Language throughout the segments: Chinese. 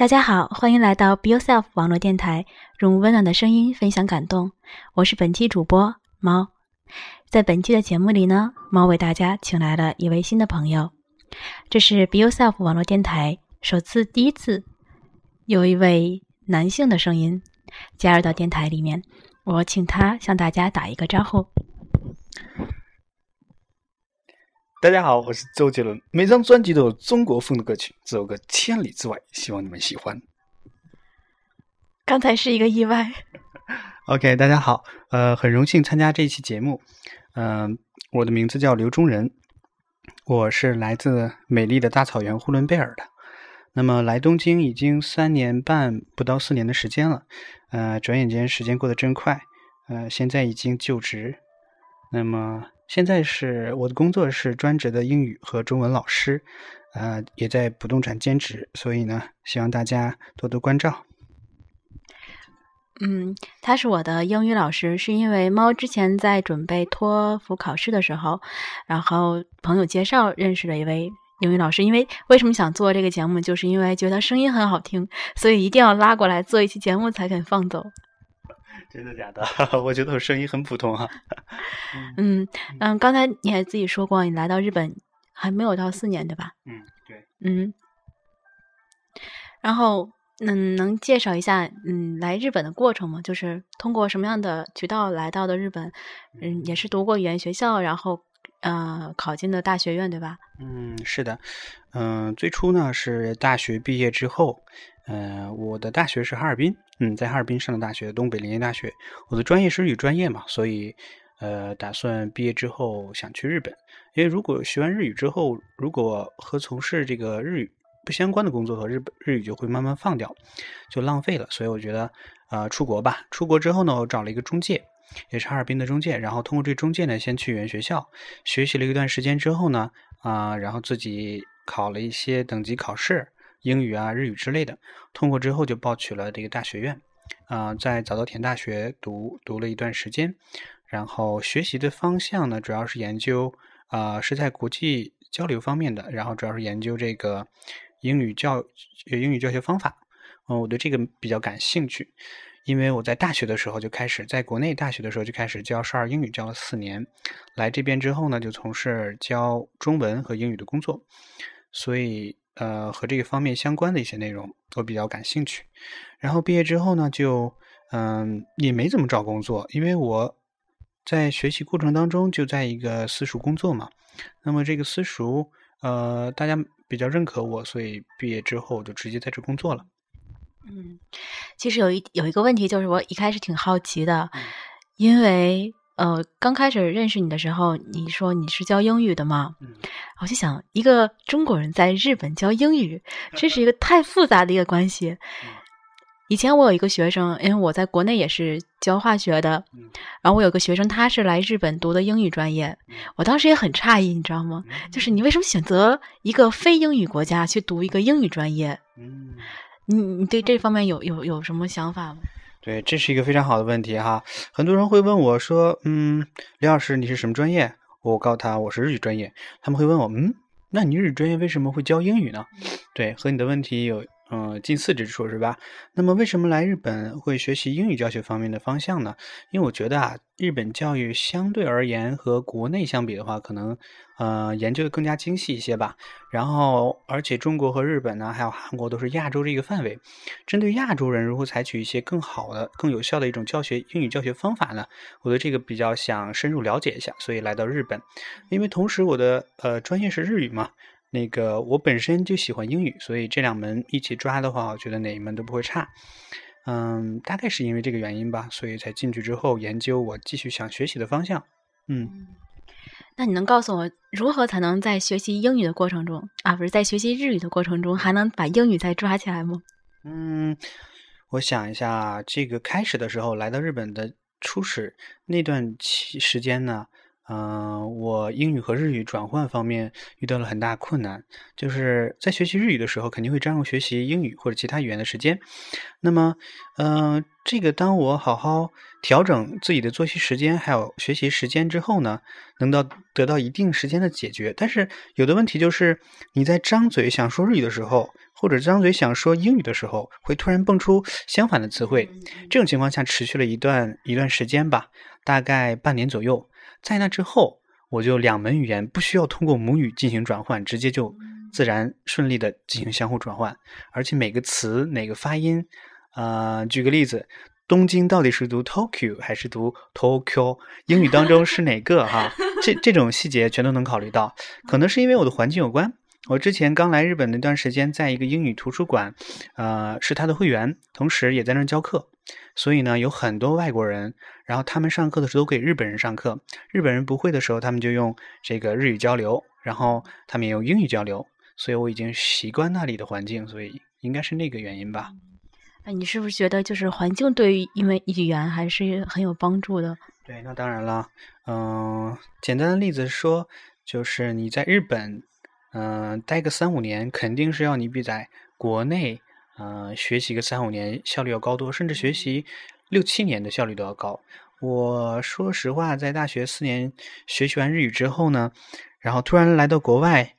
大家好，欢迎来到 Be Yourself 网络电台，用温暖的声音分享感动。我是本期主播猫。在本期的节目里呢，猫为大家请来了一位新的朋友，这是 Be Yourself 网络电台首次、第一次有一位男性的声音加入到电台里面。我请他向大家打一个招呼。大家好，我是周杰伦。每张专辑都有中国风的歌曲，这首歌《千里之外》，希望你们喜欢。刚才是一个意外。OK，大家好，呃，很荣幸参加这一期节目。嗯，我的名字叫刘忠仁，我是来自美丽的大草原呼伦贝尔的。那么来东京已经三年半，不到四年的时间了。呃，转眼间时间过得真快。呃，现在已经就职。那么。现在是我的工作是专职的英语和中文老师，呃，也在不动产兼职，所以呢，希望大家多多关照。嗯，他是我的英语老师，是因为猫之前在准备托福考试的时候，然后朋友介绍认识了一位英语老师。因为为什么想做这个节目，就是因为觉得声音很好听，所以一定要拉过来做一期节目才肯放走。真的假的？我觉得我声音很普通哈。嗯嗯，刚才你还自己说过，你来到日本还没有到四年对吧？嗯，对。嗯，然后嗯，能介绍一下嗯来日本的过程吗？就是通过什么样的渠道来到的日本？嗯，也是读过语言学校，然后呃考进的大学院对吧？嗯，是的。嗯，最初呢是大学毕业之后。呃，我的大学是哈尔滨，嗯，在哈尔滨上的大学，东北林业大学。我的专业是日语专业嘛，所以，呃，打算毕业之后想去日本。因为如果学完日语之后，如果和从事这个日语不相关的工作和日本日语就会慢慢放掉，就浪费了。所以我觉得，呃，出国吧。出国之后呢，我找了一个中介，也是哈尔滨的中介，然后通过这中介呢，先去语言学校学习了一段时间之后呢，啊，然后自己考了一些等级考试。英语啊、日语之类的，通过之后就报取了这个大学院，啊，在早稻田大学读读了一段时间，然后学习的方向呢，主要是研究啊是在国际交流方面的，然后主要是研究这个英语教英语教学方法，嗯，我对这个比较感兴趣，因为我在大学的时候就开始，在国内大学的时候就开始教少儿英语，教了四年，来这边之后呢，就从事教中文和英语的工作，所以。呃，和这个方面相关的一些内容，我比较感兴趣。然后毕业之后呢，就嗯，也没怎么找工作，因为我在学习过程当中就在一个私塾工作嘛。那么这个私塾，呃，大家比较认可我，所以毕业之后就直接在这工作了。嗯，其实有一有一个问题，就是我一开始挺好奇的，因为。呃，刚开始认识你的时候，你说你是教英语的吗？嗯，我就想，一个中国人在日本教英语，这是一个太复杂的一个关系。以前我有一个学生，因为我在国内也是教化学的，然后我有个学生，他是来日本读的英语专业，我当时也很诧异，你知道吗？就是你为什么选择一个非英语国家去读一个英语专业？嗯，你你对这方面有有有什么想法吗？对，这是一个非常好的问题哈。很多人会问我说：“嗯，李老师，你是什么专业？”我告诉他我是日语专业。他们会问我：“嗯，那你日语专业为什么会教英语呢？”对，和你的问题有。嗯，近似之处是吧？那么为什么来日本会学习英语教学方面的方向呢？因为我觉得啊，日本教育相对而言和国内相比的话，可能呃研究的更加精细一些吧。然后，而且中国和日本呢，还有韩国都是亚洲这个范围，针对亚洲人如何采取一些更好的、更有效的一种教学英语教学方法呢？我对这个比较想深入了解一下，所以来到日本。因为同时我的呃专业是日语嘛。那个我本身就喜欢英语，所以这两门一起抓的话，我觉得哪一门都不会差。嗯，大概是因为这个原因吧，所以才进去之后研究我继续想学习的方向。嗯，那你能告诉我如何才能在学习英语的过程中啊，不是在学习日语的过程中，还能把英语再抓起来吗？嗯，我想一下，这个开始的时候来到日本的初始那段期时间呢。嗯，我英语和日语转换方面遇到了很大困难，就是在学习日语的时候，肯定会占用学习英语或者其他语言的时间。那么，嗯，这个当我好好调整自己的作息时间还有学习时间之后呢，能到得到一定时间的解决。但是有的问题就是，你在张嘴想说日语的时候，或者张嘴想说英语的时候，会突然蹦出相反的词汇。这种情况下持续了一段一段时间吧，大概半年左右。在那之后，我就两门语言不需要通过母语进行转换，直接就自然顺利的进行相互转换，而且每个词哪个发音，呃，举个例子，东京到底是读 Tokyo 还是读 Tokyo？英语当中是哪个？哈，这这种细节全都能考虑到。可能是因为我的环境有关，我之前刚来日本那段时间，在一个英语图书馆，呃，是他的会员，同时也在那儿教课。所以呢，有很多外国人，然后他们上课的时候都给日本人上课，日本人不会的时候，他们就用这个日语交流，然后他们也用英语交流，所以我已经习惯那里的环境，所以应该是那个原因吧。那你是不是觉得就是环境对于因为语言还是很有帮助的？对，那当然了。嗯，简单的例子说，就是你在日本，嗯，待个三五年，肯定是要你比在国内。嗯，学习个三五年效率要高多，甚至学习六七年的效率都要高。我说实话，在大学四年学习完日语之后呢，然后突然来到国外，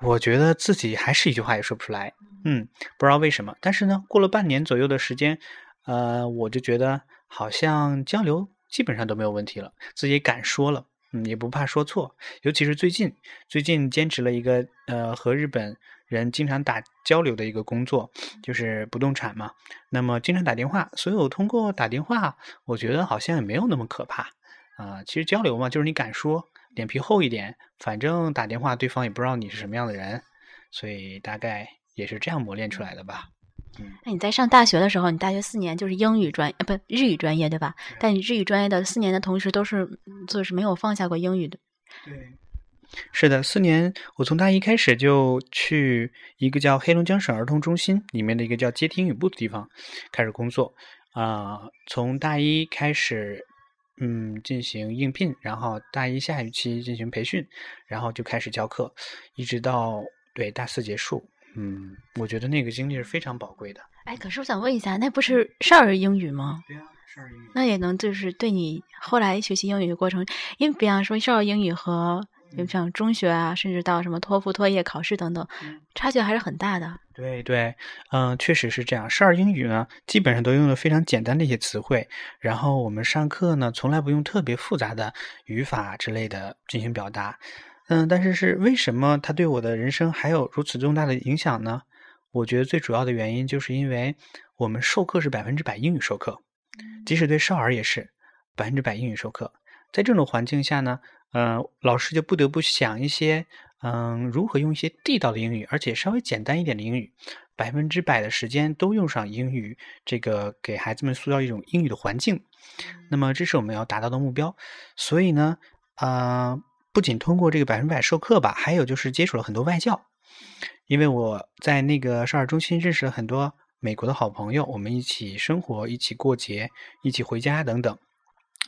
我觉得自己还是一句话也说不出来。嗯，不知道为什么。但是呢，过了半年左右的时间，呃，我就觉得好像交流基本上都没有问题了，自己敢说了，嗯，也不怕说错。尤其是最近，最近坚持了一个呃和日本。人经常打交流的一个工作就是不动产嘛，那么经常打电话，所以我通过打电话，我觉得好像也没有那么可怕啊。其实交流嘛，就是你敢说，脸皮厚一点，反正打电话对方也不知道你是什么样的人，所以大概也是这样磨练出来的吧。嗯，那你在上大学的时候，你大学四年就是英语专，呃，不日语专业对吧？但你日语专业的四年的同时都是就是没有放下过英语的。对。是的，四年，我从大一开始就去一个叫黑龙江省儿童中心里面的一个叫接听英语部的地方开始工作。啊，从大一开始，嗯，进行应聘，然后大一下学期进行培训，然后就开始教课，一直到对大四结束。嗯，我觉得那个经历是非常宝贵的。哎，可是我想问一下，那不是少儿英语吗？对啊，少儿英语。那也能就是对你后来学习英语的过程，因为比方说少儿英语和。就像中学啊，甚至到什么托福、托业考试等等，差距还是很大的。对对，嗯，确实是这样。少儿英语呢，基本上都用了非常简单的一些词汇，然后我们上课呢，从来不用特别复杂的语法之类的进行表达。嗯，但是是为什么它对我的人生还有如此重大的影响呢？我觉得最主要的原因就是因为我们授课是百分之百英语授课，即使对少儿也是百分之百英语授课。在这种环境下呢？嗯，老师就不得不想一些，嗯，如何用一些地道的英语，而且稍微简单一点的英语，百分之百的时间都用上英语，这个给孩子们塑造一种英语的环境。那么，这是我们要达到的目标。所以呢，啊，不仅通过这个百分百授课吧，还有就是接触了很多外教，因为我在那个少儿中心认识了很多美国的好朋友，我们一起生活，一起过节，一起回家等等。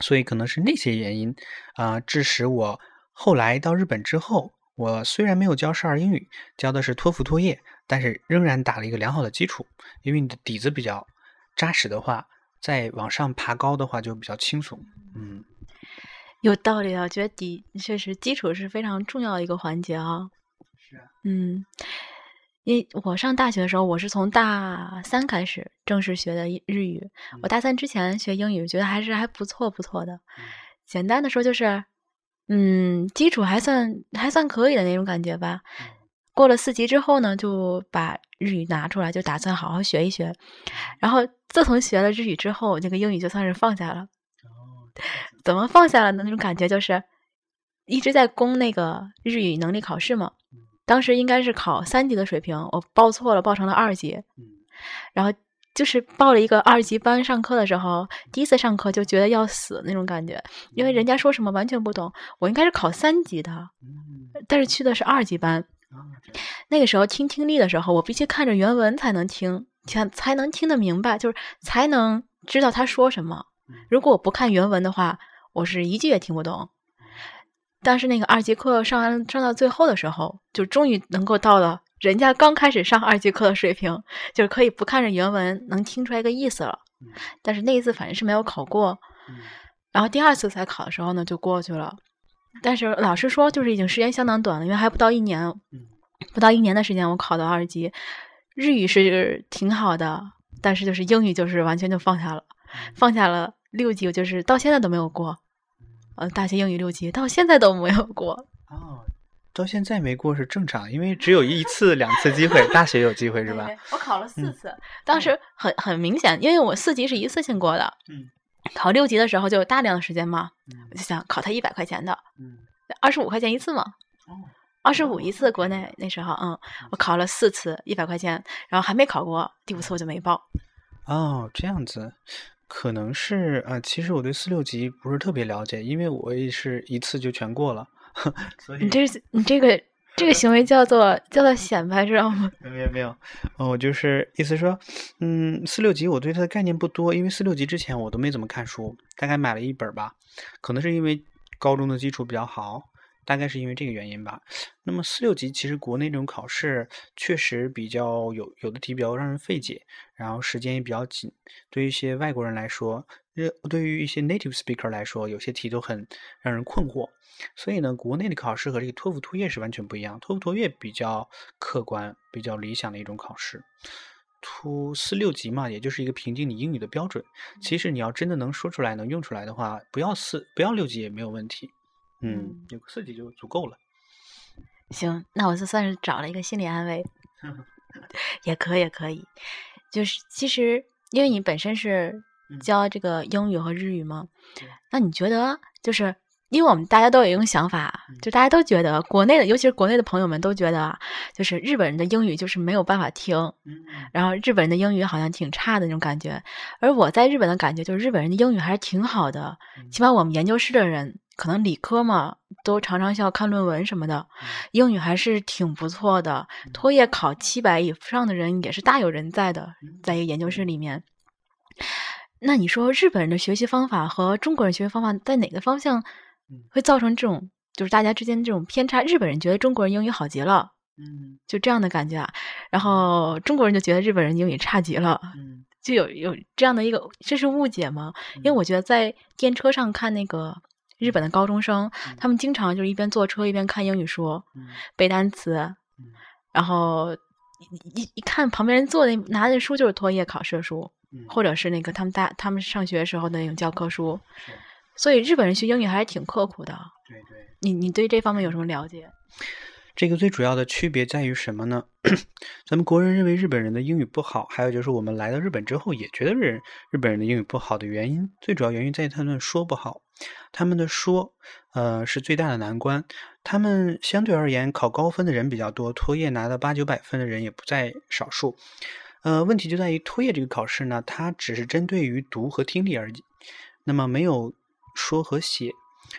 所以可能是那些原因，啊，致使我后来到日本之后，我虽然没有教少儿英语，教的是托福、托业，但是仍然打了一个良好的基础。因为你的底子比较扎实的话，再往上爬高的话就比较轻松。嗯，有道理啊，觉得底确实基础是非常重要的一个环节啊。是啊。嗯。因我上大学的时候，我是从大三开始正式学的日语。我大三之前学英语，觉得还是还不错不错的。简单的说就是，嗯，基础还算还算可以的那种感觉吧。过了四级之后呢，就把日语拿出来，就打算好好学一学。然后自从学了日语之后，那个英语就算是放下了。怎么放下了呢？那种感觉就是一直在攻那个日语能力考试嘛。当时应该是考三级的水平，我报错了，报成了二级。然后就是报了一个二级班上课的时候，第一次上课就觉得要死那种感觉，因为人家说什么完全不懂。我应该是考三级的，但是去的是二级班。那个时候听听力的时候，我必须看着原文才能听，才才能听得明白，就是才能知道他说什么。如果我不看原文的话，我是一句也听不懂。但是那个二级课上完上到最后的时候，就终于能够到了人家刚开始上二级课的水平，就是可以不看着原文能听出来个意思了。但是那一次反正是没有考过，然后第二次才考的时候呢就过去了。但是老师说就是已经时间相当短了，因为还不到一年，不到一年的时间我考到二级。日语是挺好的，但是就是英语就是完全就放下了，放下了六级，我就是到现在都没有过。呃，大学英语六级到现在都没有过。哦，到现在没过是正常，因为只有一次、两次机会，大学有机会是吧？我考了四次，当时很很明显，因为我四级是一次性过的。嗯。考六级的时候就有大量的时间嘛，我就想考他一百块钱的，二十五块钱一次嘛。二十五一次，国内那时候，嗯，我考了四次一百块钱，然后还没考过，第五次我就没报。哦，这样子，可能是啊，其实我对四六级不是特别了解，因为我也是一次就全过了，所以你这你这个这个行为叫做叫做显摆，知道吗？没 有没有，哦，我就是意思说，嗯，四六级我对它的概念不多，因为四六级之前我都没怎么看书，大概买了一本吧，可能是因为高中的基础比较好。大概是因为这个原因吧。那么四六级其实国内这种考试确实比较有有的题比较让人费解，然后时间也比较紧。对于一些外国人来说，呃，对于一些 native speaker 来说，有些题都很让人困惑。所以呢，国内的考试和这个托福、托业是完全不一样。托福、托业比较客观、比较理想的一种考试。托四六级嘛，也就是一个评定你英语的标准。其实你要真的能说出来、能用出来的话，不要四不要六级也没有问题。嗯，有个四级就足够了。行，那我就算是找了一个心理安慰，也可以，可以。就是其实，因为你本身是教这个英语和日语嘛，那你觉得，就是因为我们大家都有一种想法，就大家都觉得国内的，尤其是国内的朋友们都觉得，就是日本人的英语就是没有办法听，然后日本人的英语好像挺差的那种感觉。而我在日本的感觉，就是日本人的英语还是挺好的，起码我们研究室的人。可能理科嘛，都常常需要看论文什么的，英语还是挺不错的。托业考七百以上的人也是大有人在的，在一个研究室里面。那你说日本人的学习方法和中国人学习方法在哪个方向会造成这种就是大家之间这种偏差？日本人觉得中国人英语好极了，嗯，就这样的感觉啊。然后中国人就觉得日本人英语差极了，嗯，就有有这样的一个这是误解吗？因为我觉得在电车上看那个。日本的高中生，他们经常就是一边坐车一边看英语书，背单词，然后一一看旁边人坐的拿的书就是托业考试的书，或者是那个他们大他们上学时候的那种教科书，所以日本人学英语还是挺刻苦的。对对，你你对这方面有什么了解？这个最主要的区别在于什么呢？咱们国人认为日本人的英语不好，还有就是我们来到日本之后也觉得日日本人的英语不好的原因，最主要原因在于他们说不好。他们的说，呃，是最大的难关。他们相对而言考高分的人比较多，托业拿到八九百分的人也不在少数。呃，问题就在于托业这个考试呢，它只是针对于读和听力而已，那么没有说和写。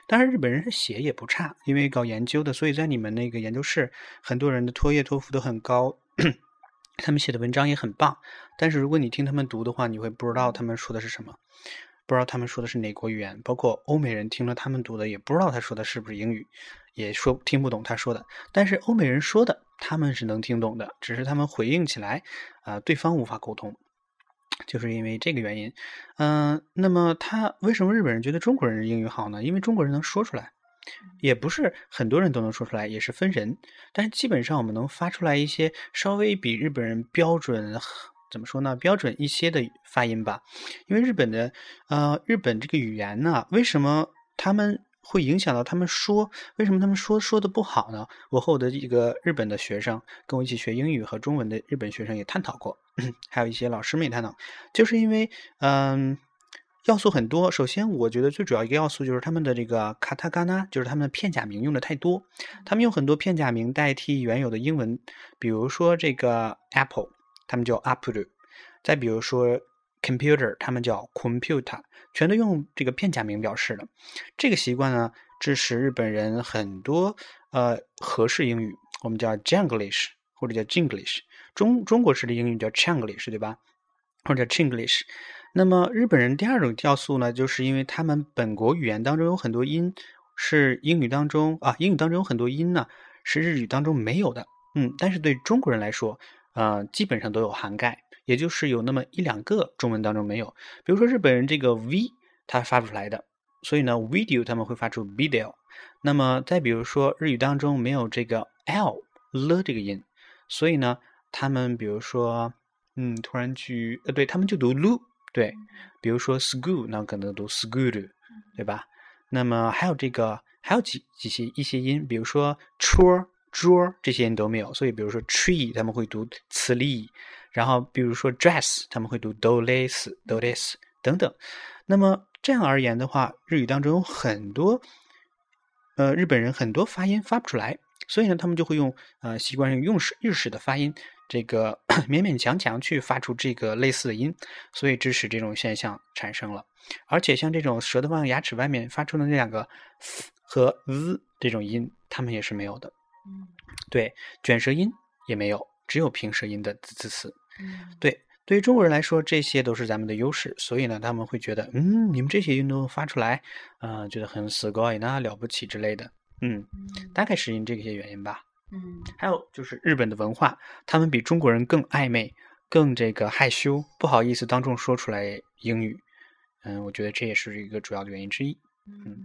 当然，日本人是写也不差，因为搞研究的，所以在你们那个研究室，很多人的托业、托福都很高，他们写的文章也很棒。但是如果你听他们读的话，你会不知道他们说的是什么，不知道他们说的是哪国语言。包括欧美人听了他们读的，也不知道他说的是不是英语，也说听不懂他说的。但是欧美人说的，他们是能听懂的，只是他们回应起来，啊，对方无法沟通。就是因为这个原因，嗯，那么他为什么日本人觉得中国人英语好呢？因为中国人能说出来，也不是很多人都能说出来，也是分人。但是基本上我们能发出来一些稍微比日本人标准，怎么说呢？标准一些的发音吧。因为日本的，呃，日本这个语言呢，为什么他们？会影响到他们说，为什么他们说说的不好呢？我和我的一个日本的学生，跟我一起学英语和中文的日本学生也探讨过，还有一些老师们也探讨，就是因为，嗯，要素很多。首先，我觉得最主要一个要素就是他们的这个卡塔嘎纳，就是他们的片假名用的太多，他们用很多片假名代替原有的英文，比如说这个 apple，他们叫 apple，再比如说。computer，他们叫 computer，全都用这个片假名表示的。这个习惯呢，致使日本人很多呃合适英语，我们叫 Janglish 或者叫 Jinglish，中中国式的英语叫 Changlish，对吧？或者叫 Chinglish。那么日本人第二种要素呢，就是因为他们本国语言当中有很多音是英语当中啊，英语当中有很多音呢是日语当中没有的，嗯，但是对中国人来说，呃，基本上都有涵盖，也就是有那么一两个中文当中没有。比如说日本人这个 v 他发不出来的，所以呢，video 他们会发出 video。那么再比如说日语当中没有这个 l 了这个音，所以呢，他们比如说，嗯，突然去呃，对他们就读 lu，对，比如说 school，那可能读 school，对吧？那么还有这个，还有几几些一些音，比如说桌桌这些音都没有，所以比如说 tree 他们会读 l 然后比如说 dress 他们会读 do les do les 等等。那么这样而言的话，日语当中有很多，呃，日本人很多发音发不出来，所以呢，他们就会用呃习惯用用式日式的发音，这个 勉勉强强去发出这个类似的音，所以致使这种现象产生了。而且像这种舌头往牙齿外面发出的那两个 “f” 和 “z” 这种音，他们也是没有的。嗯，对，卷舌音也没有，只有平舌音的字字词。嗯，对，对于中国人来说，这些都是咱们的优势，所以呢，他们会觉得，嗯，你们这些运动发出来，嗯，觉得很死高呢，了不起之类的。嗯，大概是因这些原因吧。嗯，还有就是日本的文化，他们比中国人更暧昧，更这个害羞，不好意思当众说出来英语。嗯，我觉得这也是一个主要的原因之一。嗯，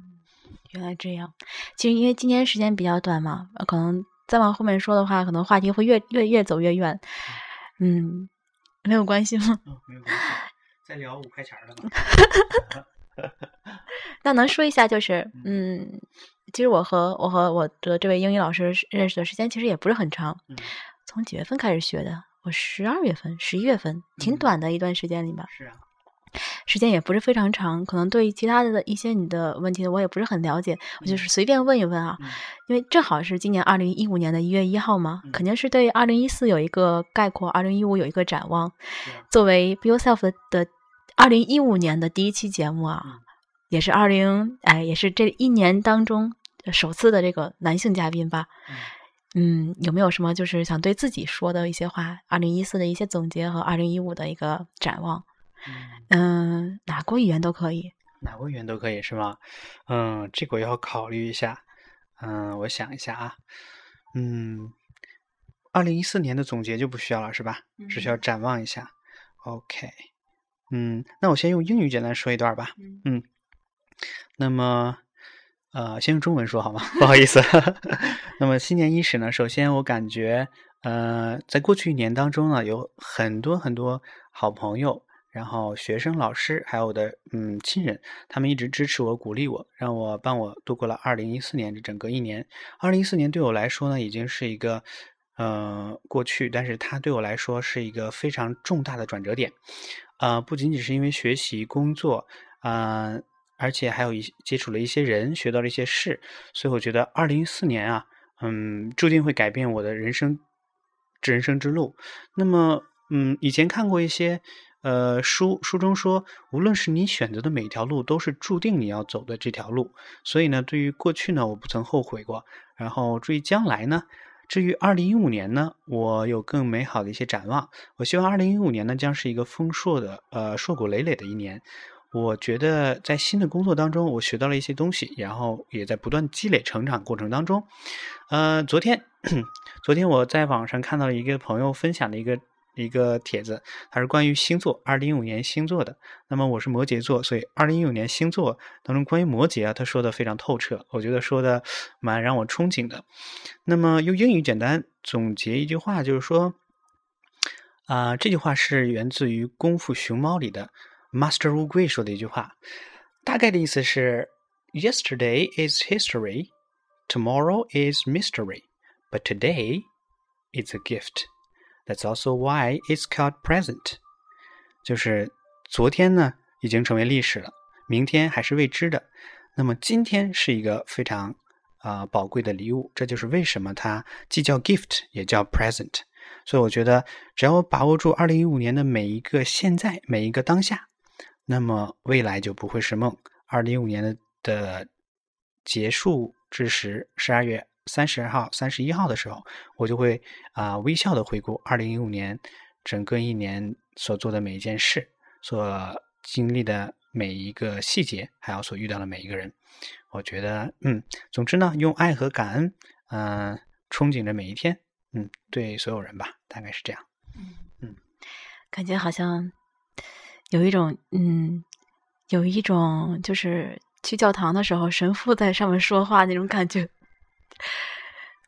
原来这样。其实因为今天时间比较短嘛，可能再往后面说的话，可能话题会越越越走越远。嗯，没有关系吗？没有关系。再聊五块钱的吧。那能说一下，就是嗯，其实我和我和我的这位英语老师认识的时间其实也不是很长。嗯。从几月份开始学的？我十二月份、十一月份，挺短的一段时间里吧。是啊。时间也不是非常长，可能对其他的一些你的问题我也不是很了解，我就是随便问一问啊，因为正好是今年二零一五年的一月一号嘛，肯定是对二零一四有一个概括，二零一五有一个展望。作为 Be Yourself 的二零一五年的第一期节目啊，也是二零哎，也是这一年当中首次的这个男性嘉宾吧。嗯，有没有什么就是想对自己说的一些话？二零一四的一些总结和二零一五的一个展望？嗯，哪国语言都可以，哪国语言都可以是吗？嗯，这个我要考虑一下。嗯，我想一下啊。嗯，二零一四年的总结就不需要了是吧？只需要展望一下。OK。嗯，那我先用英语简单说一段吧。嗯。那么，呃，先用中文说好吗？不好意思。那么新年伊始呢，首先我感觉，呃，在过去一年当中呢，有很多很多好朋友。然后学生、老师还有我的嗯亲人，他们一直支持我、鼓励我，让我帮我度过了二零一四年这整个一年。二零一四年对我来说呢，已经是一个呃过去，但是它对我来说是一个非常重大的转折点。呃，不仅仅是因为学习、工作，啊，而且还有一接触了一些人，学到了一些事，所以我觉得二零一四年啊，嗯，注定会改变我的人生人生之路。那么，嗯，以前看过一些。呃，书书中说，无论是你选择的每条路，都是注定你要走的这条路。所以呢，对于过去呢，我不曾后悔过。然后，至于将来呢，至于二零一五年呢，我有更美好的一些展望。我希望二零一五年呢，将是一个丰硕的、呃，硕果累累的一年。我觉得在新的工作当中，我学到了一些东西，然后也在不断积累成长过程当中。呃，昨天，昨天我在网上看到了一个朋友分享的一个。一个帖子，它是关于星座，二零一五年星座的。那么我是摩羯座，所以二零一五年星座当中关于摩羯啊，他说的非常透彻，我觉得说的蛮让我憧憬的。那么用英语简单总结一句话，就是说，啊，这句话是源自于《功夫熊猫》里的 Master 乌龟说的一句话，大概的意思是：Yesterday is history, tomorrow is mystery, but today is a gift. That's also why it's called present。就是昨天呢已经成为历史了，明天还是未知的。那么今天是一个非常啊宝贵的礼物，这就是为什么它既叫 gift 也叫 present。所以我觉得，只要把握住二零一五年的每一个现在，每一个当下，那么未来就不会是梦。二零一五年的的结束之时，十二月。三十号、三十一号的时候，我就会啊微笑的回顾二零一五年整个一年所做的每一件事，所经历的每一个细节，还有所遇到的每一个人。我觉得，嗯，总之呢，用爱和感恩，嗯，憧憬着每一天，嗯，对所有人吧，大概是这样。嗯，感觉好像有一种，嗯，有一种就是去教堂的时候，神父在上面说话那种感觉。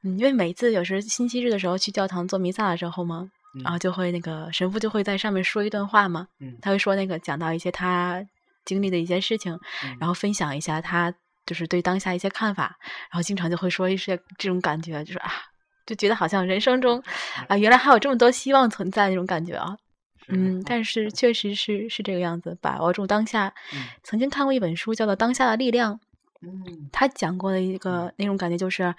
嗯，因为每次有时星期日的时候去教堂做弥撒的时候嘛，然后就会那个神父就会在上面说一段话嘛，他会说那个讲到一些他经历的一些事情，然后分享一下他。就是对当下一些看法，然后经常就会说一些这种感觉，就是啊，就觉得好像人生中 啊，原来还有这么多希望存在那种感觉啊。嗯，但是确实是是这个样子，把握住当下。曾经看过一本书，叫做《当下的力量》。嗯，他讲过的一个那种感觉就是，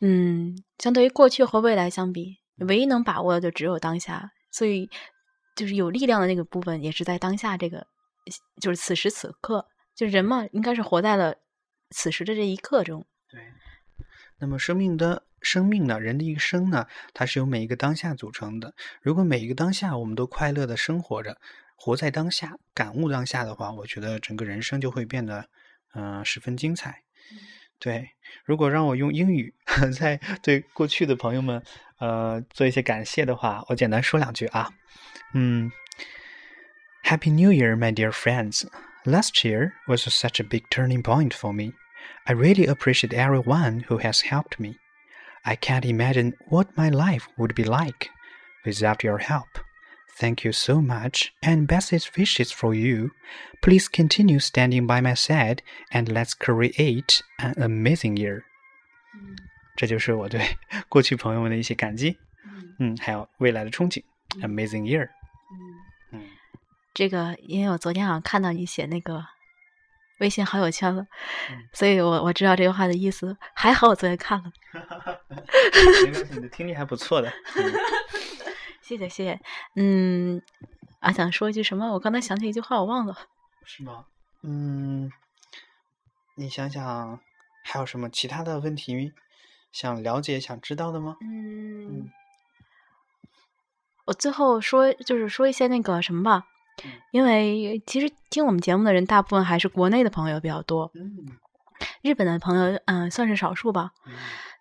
嗯，相对于过去和未来相比，唯一能把握的就只有当下。所以，就是有力量的那个部分，也是在当下这个，就是此时此刻。就人嘛，应该是活在了。此时的这一刻中，对。那么生命的生命呢？人的一生呢？它是由每一个当下组成的。如果每一个当下我们都快乐的生活着，活在当下，感悟当下的话，我觉得整个人生就会变得嗯十分精彩。对。如果让我用英语在对过去的朋友们呃做一些感谢的话，我简单说两句啊。嗯，Happy New Year, my dear friends. Last year was such a big turning point for me. I really appreciate everyone who has helped me. I can't imagine what my life would be like without your help. Thank you so much, and best wishes for you. Please continue standing by my side, and let's create an amazing year. 这就是我对过去朋友们的一些感激，嗯，还有未来的憧憬。Amazing year。这个，因为我昨天好像看到你写那个微信好友圈了，所以我我知道这句话的意思。还好我昨天看了，没关系，你的听力还不错的。 谢谢谢谢，嗯，啊，想说一句什么？我刚才想起一句话，我忘了。是吗？嗯，你想想还有什么其他的问题想了解、想知道的吗？嗯，我最后说就是说一些那个什么吧。因为其实听我们节目的人大部分还是国内的朋友比较多，日本的朋友嗯算是少数吧，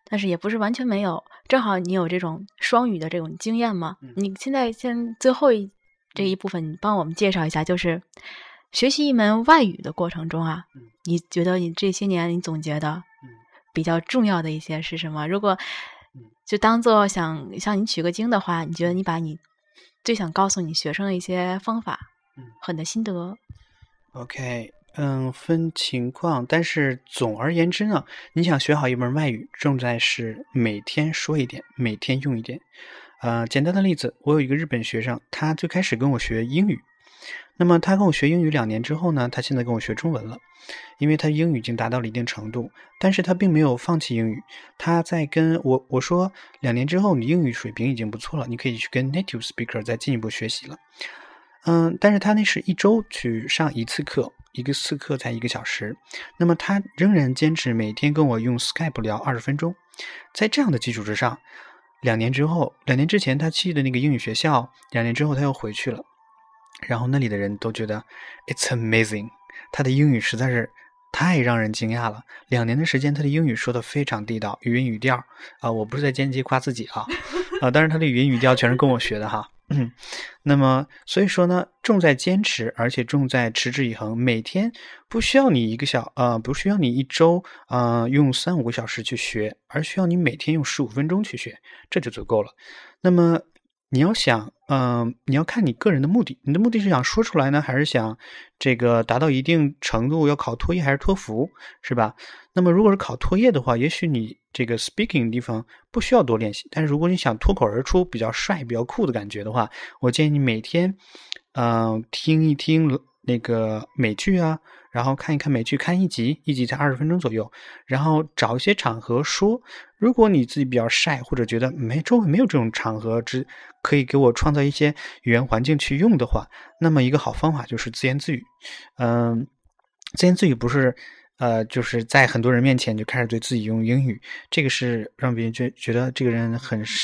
但是也不是完全没有。正好你有这种双语的这种经验嘛，你现在先最后一这一部分，你帮我们介绍一下，就是学习一门外语的过程中啊，你觉得你这些年你总结的比较重要的一些是什么？如果就当做想向你取个经的话，你觉得你把你。最想告诉你学生的一些方法，和你的心得。OK，嗯，分情况，但是总而言之呢，你想学好一门外语，重在是每天说一点，每天用一点。呃，简单的例子，我有一个日本学生，他最开始跟我学英语。那么他跟我学英语两年之后呢，他现在跟我学中文了，因为他英语已经达到了一定程度，但是他并没有放弃英语，他在跟我我说两年之后你英语水平已经不错了，你可以去跟 native speaker 再进一步学习了，嗯，但是他那是一周去上一次课，一个次课才一个小时，那么他仍然坚持每天跟我用 Skype 聊二十分钟，在这样的基础之上，两年之后，两年之前他去的那个英语学校，两年之后他又回去了。然后那里的人都觉得，It's amazing，他的英语实在是太让人惊讶了。两年的时间，他的英语说的非常地道，语音语调啊，我不是在间接夸自己啊，啊，但是他的语音语调全是跟我学的哈。嗯，那么所以说呢，重在坚持，而且重在持之以恒。每天不需要你一个小呃，不需要你一周啊用三五个小时去学，而需要你每天用十五分钟去学，这就足够了。那么。你要想，嗯，你要看你个人的目的。你的目的是想说出来呢，还是想这个达到一定程度要考托业还是托福，是吧？那么如果是考托业的话，也许你这个 speaking 地方不需要多练习。但是如果你想脱口而出比较帅、比较酷的感觉的话，我建议你每天，嗯，听一听那个美剧啊。然后看一看美剧，看一集，一集才二十分钟左右。然后找一些场合说，如果你自己比较晒，或者觉得没周围没有这种场合，只可以给我创造一些语言环境去用的话，那么一个好方法就是自言自语。嗯，自言自语不是呃，就是在很多人面前就开始对自己用英语，这个是让别人觉觉得这个人很神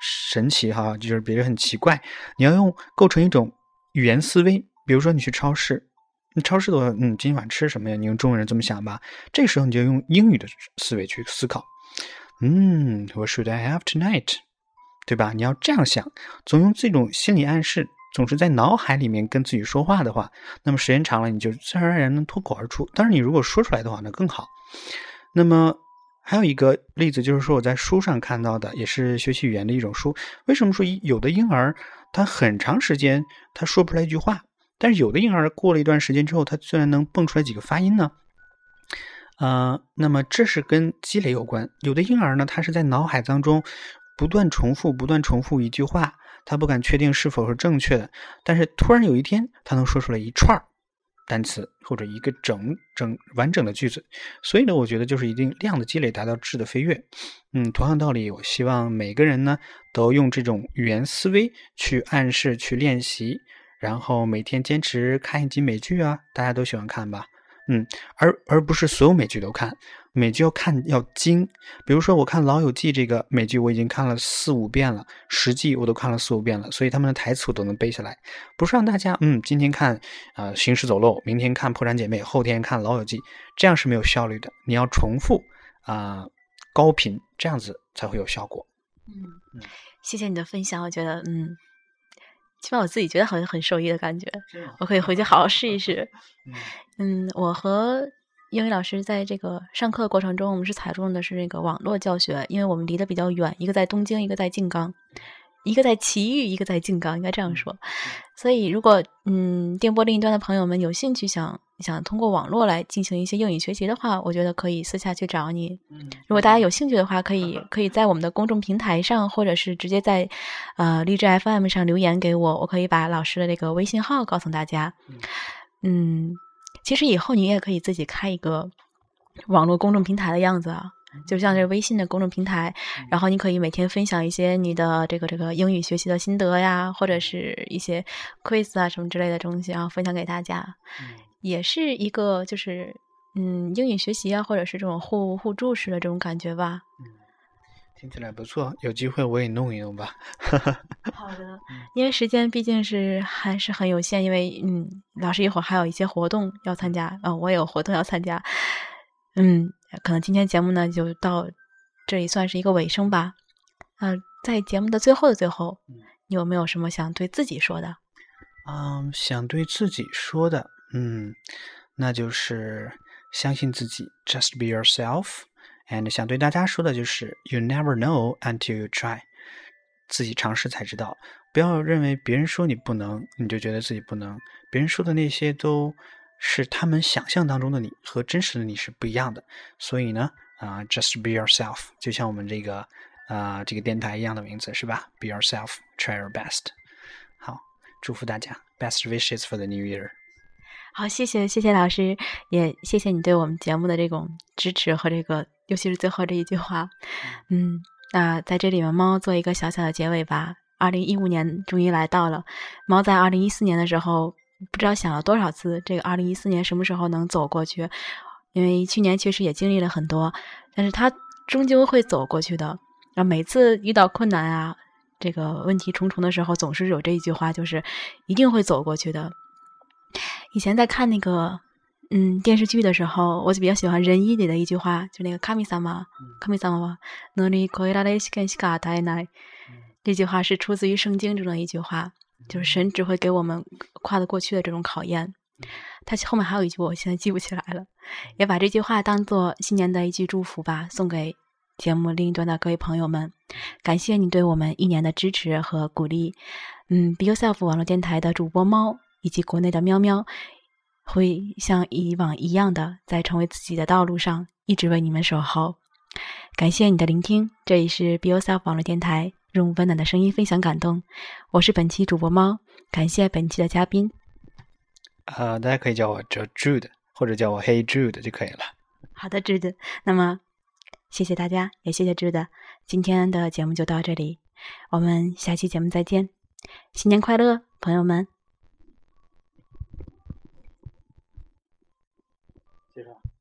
神奇哈，就是别人很奇怪。你要用构成一种语言思维，比如说你去超市。你超市都嗯，今晚吃什么呀？你用中文人这么想吧。这时候你就用英语的思维去思考。嗯，What should I have tonight？对吧？你要这样想，总用这种心理暗示，总是在脑海里面跟自己说话的话，那么时间长了，你就自然而然能脱口而出。当然，你如果说出来的话，那更好。那么还有一个例子，就是说我在书上看到的，也是学习语言的一种书。为什么说有的婴儿他很长时间他说不出来一句话，但是有的婴儿过了一段时间之后，他居然能蹦出来几个发音呢？呃，那么这是跟积累有关。有的婴儿呢，他是在脑海当中。不断重复，不断重复一句话，他不敢确定是否是正确的。但是突然有一天，他能说出来一串单词或者一个整整完整的句子。所以呢，我觉得就是一定量的积累达到质的飞跃。嗯，同样道理，我希望每个人呢都用这种语言思维去暗示、去练习，然后每天坚持看一集美剧啊，大家都喜欢看吧？嗯，而而不是所有美剧都看。美剧要看要精，比如说我看《老友记》这个美剧，我已经看了四五遍了，十季我都看了四五遍了，所以他们的台词我都能背下来。不是让大家嗯，今天看啊《行尸走肉》，明天看《破产姐妹》，后天看《老友记》，这样是没有效率的。你要重复啊，高频，这样子才会有效果。嗯，谢谢你的分享，我觉得嗯，起码我自己觉得好像很受益的感觉，我可以回去好好试一试。嗯，我和。英语老师在这个上课的过程中，我们是采用的是那个网络教学，因为我们离得比较远，一个在东京，一个在静冈，一个在埼玉，一个在静冈，应该这样说。所以，如果嗯电波另一端的朋友们有兴趣想想通过网络来进行一些英语学习的话，我觉得可以私下去找你。如果大家有兴趣的话，可以可以在我们的公众平台上，或者是直接在呃励志 FM 上留言给我，我可以把老师的这个微信号告诉大家。嗯。其实以后你也可以自己开一个网络公众平台的样子啊，就像这微信的公众平台，然后你可以每天分享一些你的这个这个英语学习的心得呀，或者是一些 quiz 啊什么之类的东西啊，分享给大家，也是一个就是嗯英语学习啊，或者是这种互互助式的这种感觉吧。嗯听起来不错，有机会我也弄一弄吧。好的，因为时间毕竟是还是很有限，因为嗯，老师一会儿还有一些活动要参加，啊，我也有活动要参加，嗯，可能今天节目呢就到这里算是一个尾声吧。嗯，在节目的最后的最后，你有没有什么想对自己说的？嗯，想对自己说的，嗯，那就是相信自己，just be yourself。and 想对大家说的就是，you never know until you try，自己尝试才知道。不要认为别人说你不能，你就觉得自己不能。别人说的那些都是他们想象当中的你和真实的你是不一样的。所以呢，啊，just be yourself，就像我们这个啊这个电台一样的名字是吧？Be yourself，try your best。好，祝福大家，best wishes for the new year。好，谢谢谢谢老师，也谢谢你对我们节目的这种支持和这个。尤其是最后这一句话，嗯，那在这里面，猫做一个小小的结尾吧。二零一五年终于来到了，猫在二零一四年的时候，不知道想了多少次，这个二零一四年什么时候能走过去？因为去年确实也经历了很多，但是它终究会走过去的。然后每次遇到困难啊，这个问题重重的时候，总是有这一句话，就是一定会走过去的。以前在看那个。嗯，电视剧的时候，我就比较喜欢仁义里的一句话，就那个“卡米萨玛，卡米萨玛，努力可以拉雷西根西卡泰奈”。这句话是出自于圣经中的一句话，就是神只会给我们跨得过去的这种考验。他后面还有一句，我现在记不起来了，也把这句话当做新年的一句祝福吧，送给节目另一端的各位朋友们。感谢你对我们一年的支持和鼓励。嗯，Be Yourself 网络电台的主播猫以及国内的喵喵。会像以往一样的，在成为自己的道路上一直为你们守候。感谢你的聆听，这里是 Be Yourself 网络电台，用温暖的声音分享感动。我是本期主播猫，感谢本期的嘉宾。呃，大家可以叫我 Jude，或者叫我 Hey Jude 就可以了。好的，Jude。那么，谢谢大家，也谢谢 Jude。今天的节目就到这里，我们下期节目再见。新年快乐，朋友们。